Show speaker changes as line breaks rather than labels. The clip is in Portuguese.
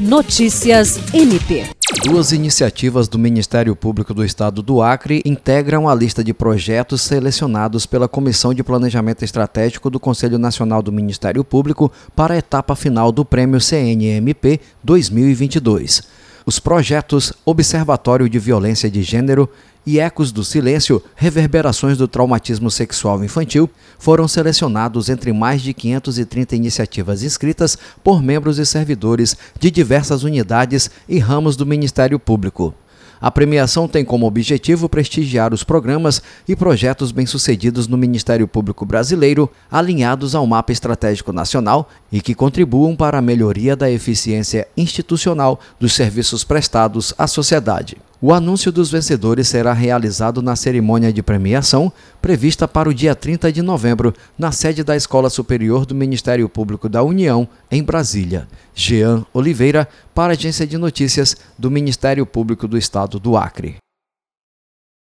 Notícias MP.
Duas iniciativas do Ministério Público do Estado do Acre integram a lista de projetos selecionados pela Comissão de Planejamento Estratégico do Conselho Nacional do Ministério Público para a etapa final do Prêmio CNMP 2022. Os projetos Observatório de Violência de Gênero e Ecos do Silêncio, Reverberações do Traumatismo Sexual Infantil, foram selecionados entre mais de 530 iniciativas inscritas por membros e servidores de diversas unidades e ramos do Ministério Público. A premiação tem como objetivo prestigiar os programas e projetos bem-sucedidos no Ministério Público Brasileiro, alinhados ao Mapa Estratégico Nacional e que contribuam para a melhoria da eficiência institucional dos serviços prestados à sociedade. O anúncio dos vencedores será realizado na cerimônia de premiação, prevista para o dia 30 de novembro, na sede da Escola Superior do Ministério Público da União, em Brasília. Jean Oliveira, para a Agência de Notícias do Ministério Público do Estado do Acre.